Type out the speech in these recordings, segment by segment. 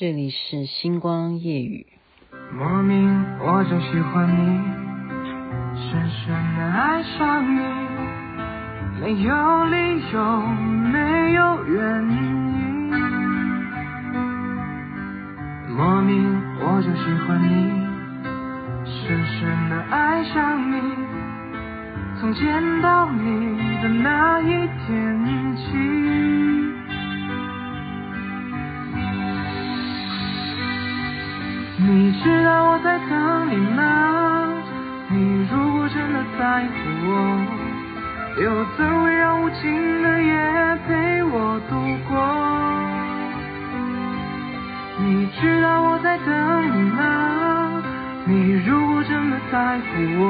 这里是星光夜语。莫名我就喜欢你，深深的爱上你，没有理由，没有原因。莫名我就喜欢你，深深的爱上你，从见到你的那一天我在等你吗？你如果真的在乎我，又怎会让无尽的夜陪我度过？你知道我在等你吗？你如果真的在乎我，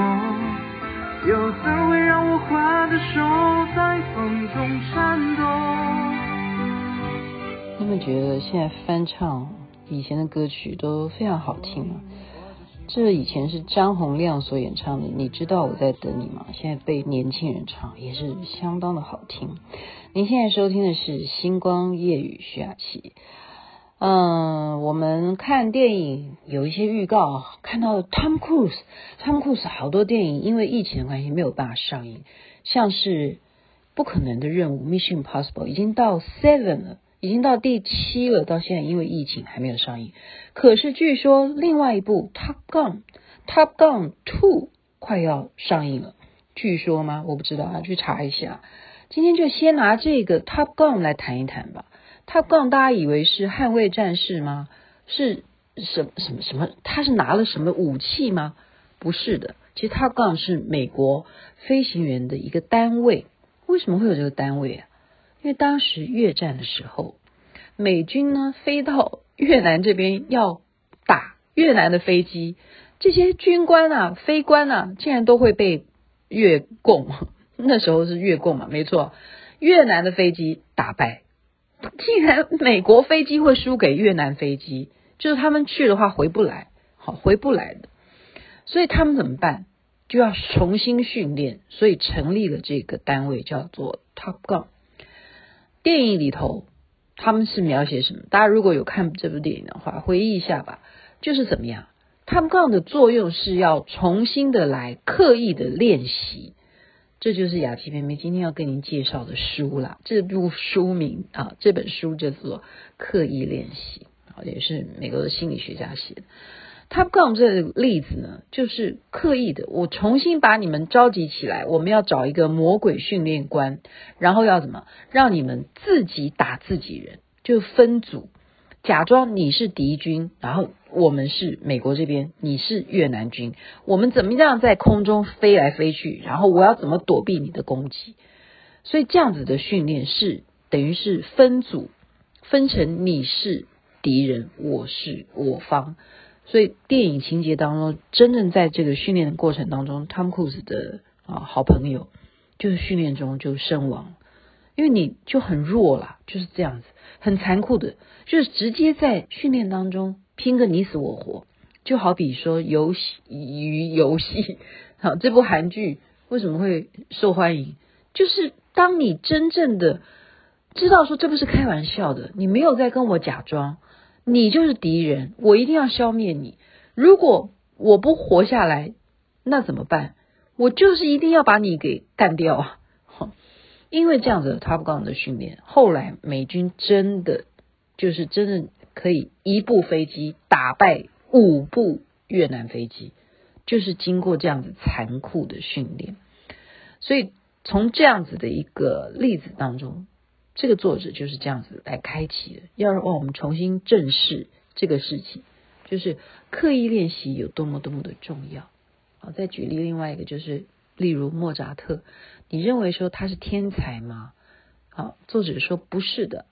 又怎会让我画的手在风中颤抖？你们觉得现在翻唱？以前的歌曲都非常好听啊，这以前是张洪量所演唱的，你知道我在等你吗？现在被年轻人唱也是相当的好听。您现在收听的是星光夜雨徐雅琪。嗯，我们看电影有一些预告，看到 Tom Cruise，Tom Cruise 好多电影因为疫情的关系没有办法上映，像是不可能的任务 Mission Possible） 已经到 Seven 了。已经到第七了，到现在因为疫情还没有上映。可是据说另外一部《Top Gun》《Top Gun Two》快要上映了，据说吗？我不知道，啊去查一下。今天就先拿这个《Top Gun》来谈一谈吧。《Top Gun》大家以为是捍卫战士吗？是什么什么什么？他是拿了什么武器吗？不是的，其实《Top Gun》是美国飞行员的一个单位。为什么会有这个单位啊？因为当时越战的时候，美军呢飞到越南这边要打越南的飞机，这些军官啊、飞官啊，竟然都会被越共，那时候是越共嘛，没错，越南的飞机打败，竟然美国飞机会输给越南飞机，就是他们去的话回不来，好回不来的，所以他们怎么办？就要重新训练，所以成立了这个单位，叫做 Top Gun。电影里头他们是描写什么？大家如果有看这部电影的话，回忆一下吧。就是怎么样？Top Gun 的作用是要重新的来刻意的练习，这就是雅琪妹妹今天要跟您介绍的书啦。这部书名啊，这本书叫做《刻意练习》，啊，也是美国的心理学家写的。Top Gun 这个例子呢，就是刻意的，我重新把你们召集起来，我们要找一个魔鬼训练官，然后要怎么让你们自己打自己人，就分组，假装你是敌军，然后我们是美国这边，你是越南军，我们怎么样在空中飞来飞去，然后我要怎么躲避你的攻击，所以这样子的训练是等于是分组，分成你是敌人，我是我方。所以电影情节当中，真正在这个训练的过程当中，Tom Cruise 的啊好朋友就是训练中就身亡，因为你就很弱了，就是这样子，很残酷的，就是直接在训练当中拼个你死我活，就好比说游戏与游戏，好，这部韩剧为什么会受欢迎？就是当你真正的知道说这不是开玩笑的，你没有在跟我假装。你就是敌人，我一定要消灭你。如果我不活下来，那怎么办？我就是一定要把你给干掉啊！因为这样子的 Top Gun 的训练，后来美军真的就是真的可以一部飞机打败五部越南飞机，就是经过这样子残酷的训练。所以从这样子的一个例子当中。这个作者就是这样子来开启的，要让我们重新正视这个事情，就是刻意练习有多么多么的重要。好，再举例另外一个，就是例如莫扎特，你认为说他是天才吗？好，作者说不是的，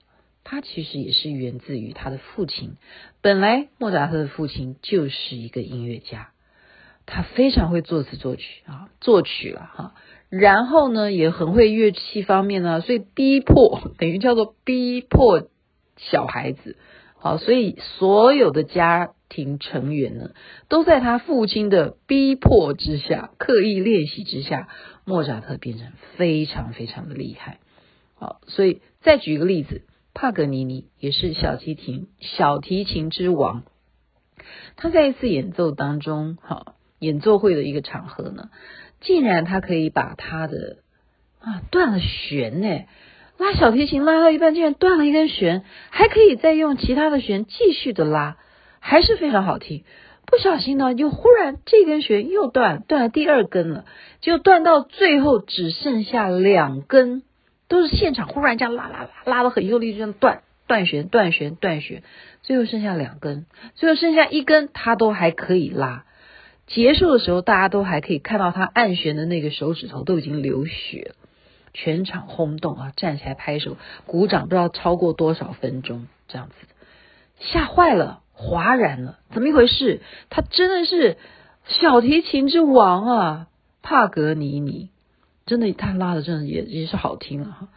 他其实也是源自于他的父亲。本来莫扎特的父亲就是一个音乐家，他非常会作词作曲啊，作曲了哈。然后呢，也很会乐器方面呢，所以逼迫等于叫做逼迫小孩子，好，所以所有的家庭成员呢，都在他父亲的逼迫之下，刻意练习之下，莫扎特变成非常非常的厉害，好，所以再举一个例子，帕格尼尼也是小提琴小提琴之王。他在一次演奏当中，哈，演奏会的一个场合呢，竟然他可以把他的啊断了弦呢，拉小提琴拉到一半，竟然断了一根弦，还可以再用其他的弦继续的拉，还是非常好听。不小心呢，又忽然这根弦又断，断了第二根了，就断到最后只剩下两根，都是现场忽然这样拉拉拉拉的很用力，这样断断弦断弦断弦，最后剩下两根，最后剩下一根他都还可以拉。结束的时候，大家都还可以看到他按弦的那个手指头都已经流血，全场轰动啊，站起来拍手鼓掌，不知道超过多少分钟这样子，吓坏了。哗然了，怎么一回事？他真的是小提琴之王啊，帕格尼尼，真的他拉的真的也也是好听啊。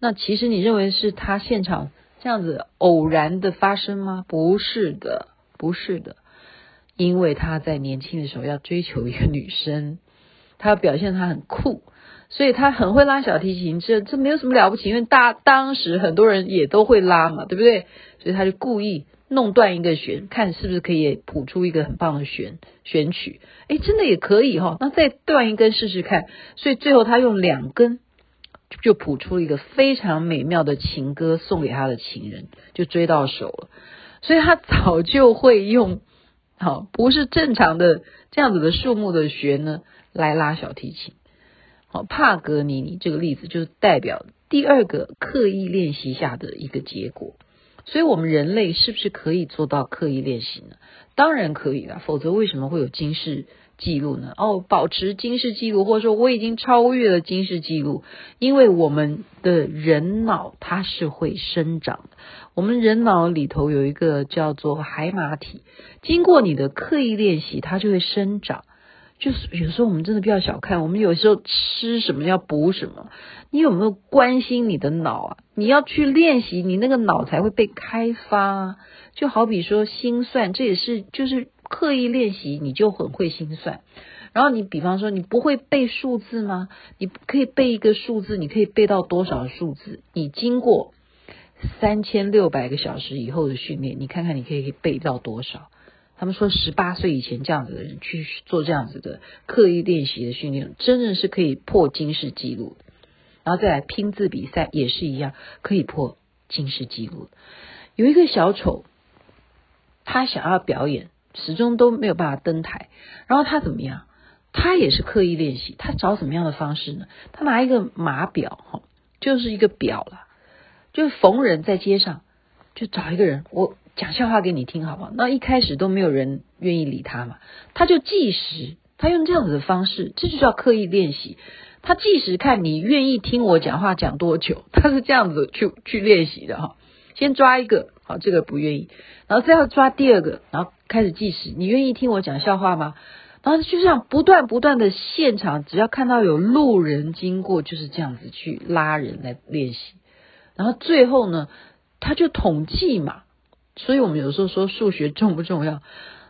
那其实你认为是他现场这样子偶然的发生吗？不是的，不是的，因为他在年轻的时候要追求一个女生，他要表现他很酷，所以他很会拉小提琴，这这没有什么了不起，因为大当时很多人也都会拉嘛，对不对？所以他就故意。弄断一个弦，看是不是可以谱出一个很棒的弦弦曲？哎，真的也可以哈、哦。那再断一根试试看。所以最后他用两根就谱出一个非常美妙的情歌，送给他的情人，就追到手了。所以他早就会用好不是正常的这样子的数目的学呢来拉小提琴。好，帕格尼尼这个例子就是代表第二个刻意练习下的一个结果。所以，我们人类是不是可以做到刻意练习呢？当然可以了，否则为什么会有今世记录呢？哦，保持金氏记录，或者说我已经超越了金氏记录，因为我们的人脑它是会生长。我们人脑里头有一个叫做海马体，经过你的刻意练习，它就会生长。就是有时候我们真的不要小看，我们有时候吃什么要补什么。你有没有关心你的脑啊？你要去练习，你那个脑才会被开发。就好比说心算，这也是就是刻意练习，你就很会心算。然后你比方说你不会背数字吗？你可以背一个数字，你可以背到多少数字？你经过三千六百个小时以后的训练，你看看你可以背到多少？他们说，十八岁以前这样子的人去做这样子的刻意练习的训练，真的是可以破金氏纪录。然后再来拼字比赛也是一样，可以破金氏纪录。有一个小丑，他想要表演，始终都没有办法登台。然后他怎么样？他也是刻意练习。他找什么样的方式呢？他拿一个码表，哈，就是一个表了，就是逢人在街上就找一个人，我。讲笑话给你听，好不好？那一开始都没有人愿意理他嘛，他就计时，他用这样子的方式，这就叫刻意练习。他计时看你愿意听我讲话讲多久，他是这样子去去练习的哈。先抓一个，好，这个不愿意，然后再要抓第二个，然后开始计时。你愿意听我讲笑话吗？然后就这样不断不断的现场，只要看到有路人经过，就是这样子去拉人来练习。然后最后呢，他就统计嘛。所以我们有时候说数学重不重要？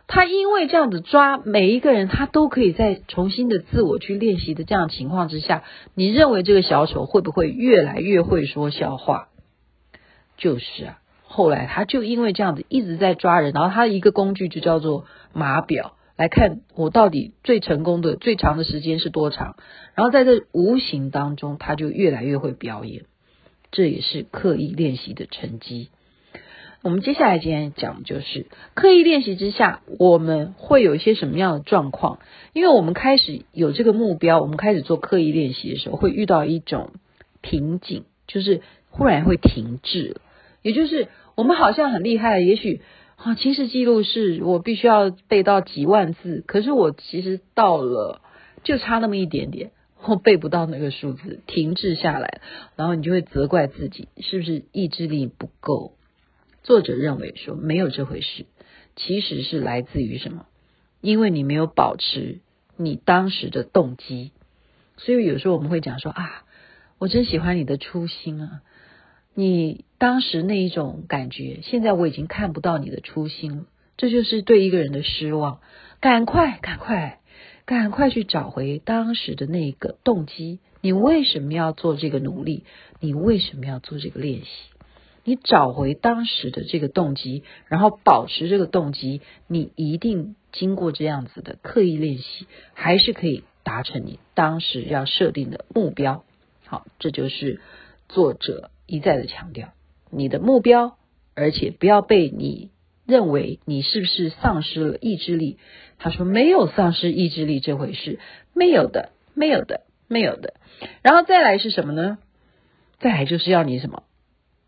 他因为这样子抓每一个人，他都可以再重新的自我去练习的这样情况之下，你认为这个小丑会不会越来越会说笑话？就是啊，后来他就因为这样子一直在抓人，然后他一个工具就叫做码表，来看我到底最成功的最长的时间是多长，然后在这无形当中，他就越来越会表演，这也是刻意练习的成绩。我们接下来今天讲就是刻意练习之下，我们会有一些什么样的状况？因为我们开始有这个目标，我们开始做刻意练习的时候，会遇到一种瓶颈，就是忽然会停滞了。也就是我们好像很厉害，也许啊，其实记录是我必须要背到几万字，可是我其实到了就差那么一点点，我背不到那个数字，停滞下来，然后你就会责怪自己，是不是意志力不够？作者认为说没有这回事，其实是来自于什么？因为你没有保持你当时的动机，所以有时候我们会讲说啊，我真喜欢你的初心啊，你当时那一种感觉，现在我已经看不到你的初心了，这就是对一个人的失望。赶快，赶快，赶快去找回当时的那个动机，你为什么要做这个努力？你为什么要做这个练习？你找回当时的这个动机，然后保持这个动机，你一定经过这样子的刻意练习，还是可以达成你当时要设定的目标。好，这就是作者一再的强调，你的目标，而且不要被你认为你是不是丧失了意志力。他说没有丧失意志力这回事，没有的，没有的，没有的。然后再来是什么呢？再来就是要你什么？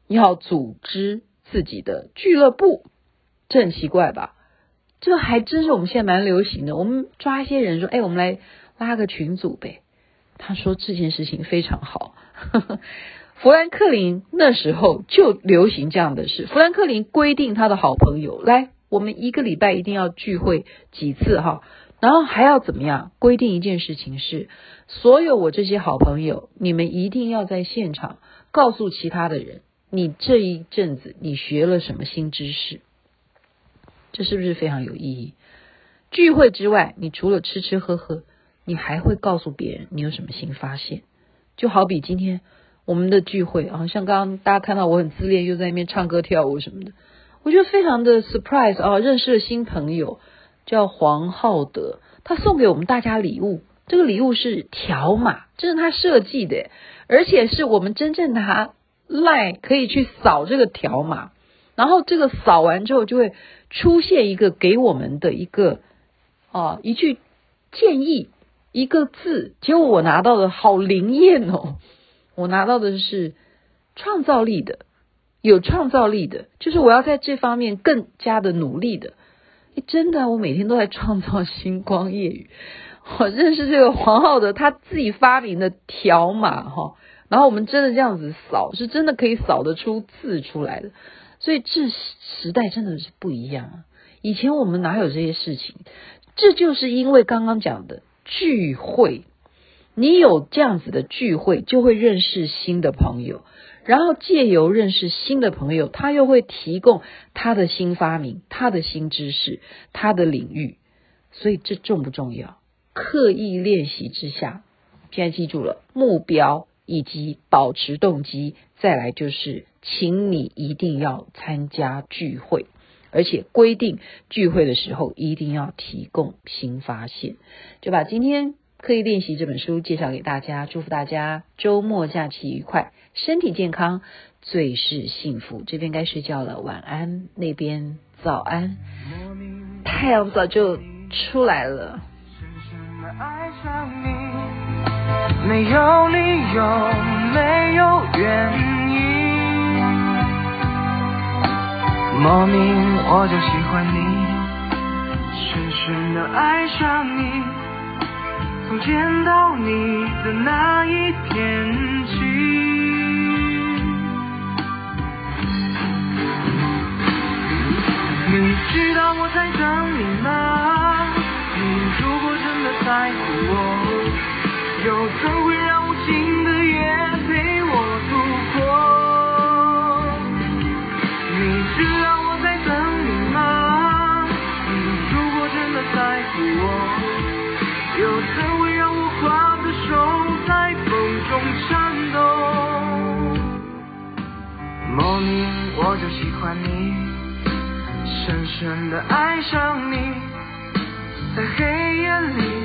要组织自己的俱乐部，这很奇怪吧？这还真是我们现在蛮流行的。我们抓一些人说，哎，我们来拉个群组呗。他说这件事情非常好，富兰克林那时候就流行这样的事。富兰克林规定他的好朋友来，我们一个礼拜一定要聚会几次哈，然后还要怎么样？规定一件事情是，所有我这些好朋友，你们一定要在现场告诉其他的人，你这一阵子你学了什么新知识？这是不是非常有意义？聚会之外，你除了吃吃喝喝。你还会告诉别人你有什么新发现？就好比今天我们的聚会啊，像刚刚大家看到我很自恋，又在那边唱歌跳舞什么的，我觉得非常的 surprise 啊！认识了新朋友，叫黄浩德，他送给我们大家礼物，这个礼物是条码，这是他设计的，而且是我们真正拿 LINE 可以去扫这个条码，然后这个扫完之后就会出现一个给我们的一个啊一句建议。一个字，结果我拿到的好灵验哦！我拿到的是创造力的，有创造力的，就是我要在这方面更加的努力的。真的，我每天都在创造星光夜语。我认识这个黄浩的，他自己发明的条码哈，然后我们真的这样子扫，是真的可以扫得出字出来的。所以这时代真的是不一样啊！以前我们哪有这些事情？这就是因为刚刚讲的。聚会，你有这样子的聚会，就会认识新的朋友，然后借由认识新的朋友，他又会提供他的新发明、他的新知识、他的领域，所以这重不重要？刻意练习之下，现在记住了目标以及保持动机，再来就是，请你一定要参加聚会。而且规定聚会的时候一定要提供新发现，就把今天刻意练习这本书介绍给大家，祝福大家周末假期愉快，身体健康，最是幸福。这边该睡觉了，晚安；那边早安，太阳早就出来了。深深的爱上你，没有理由，没有缘。莫名我就喜欢你，深深的爱上你，从见到你的那一天起。你知道我在等你吗？你如果真的在乎我，又怎真的爱上你，在黑夜里。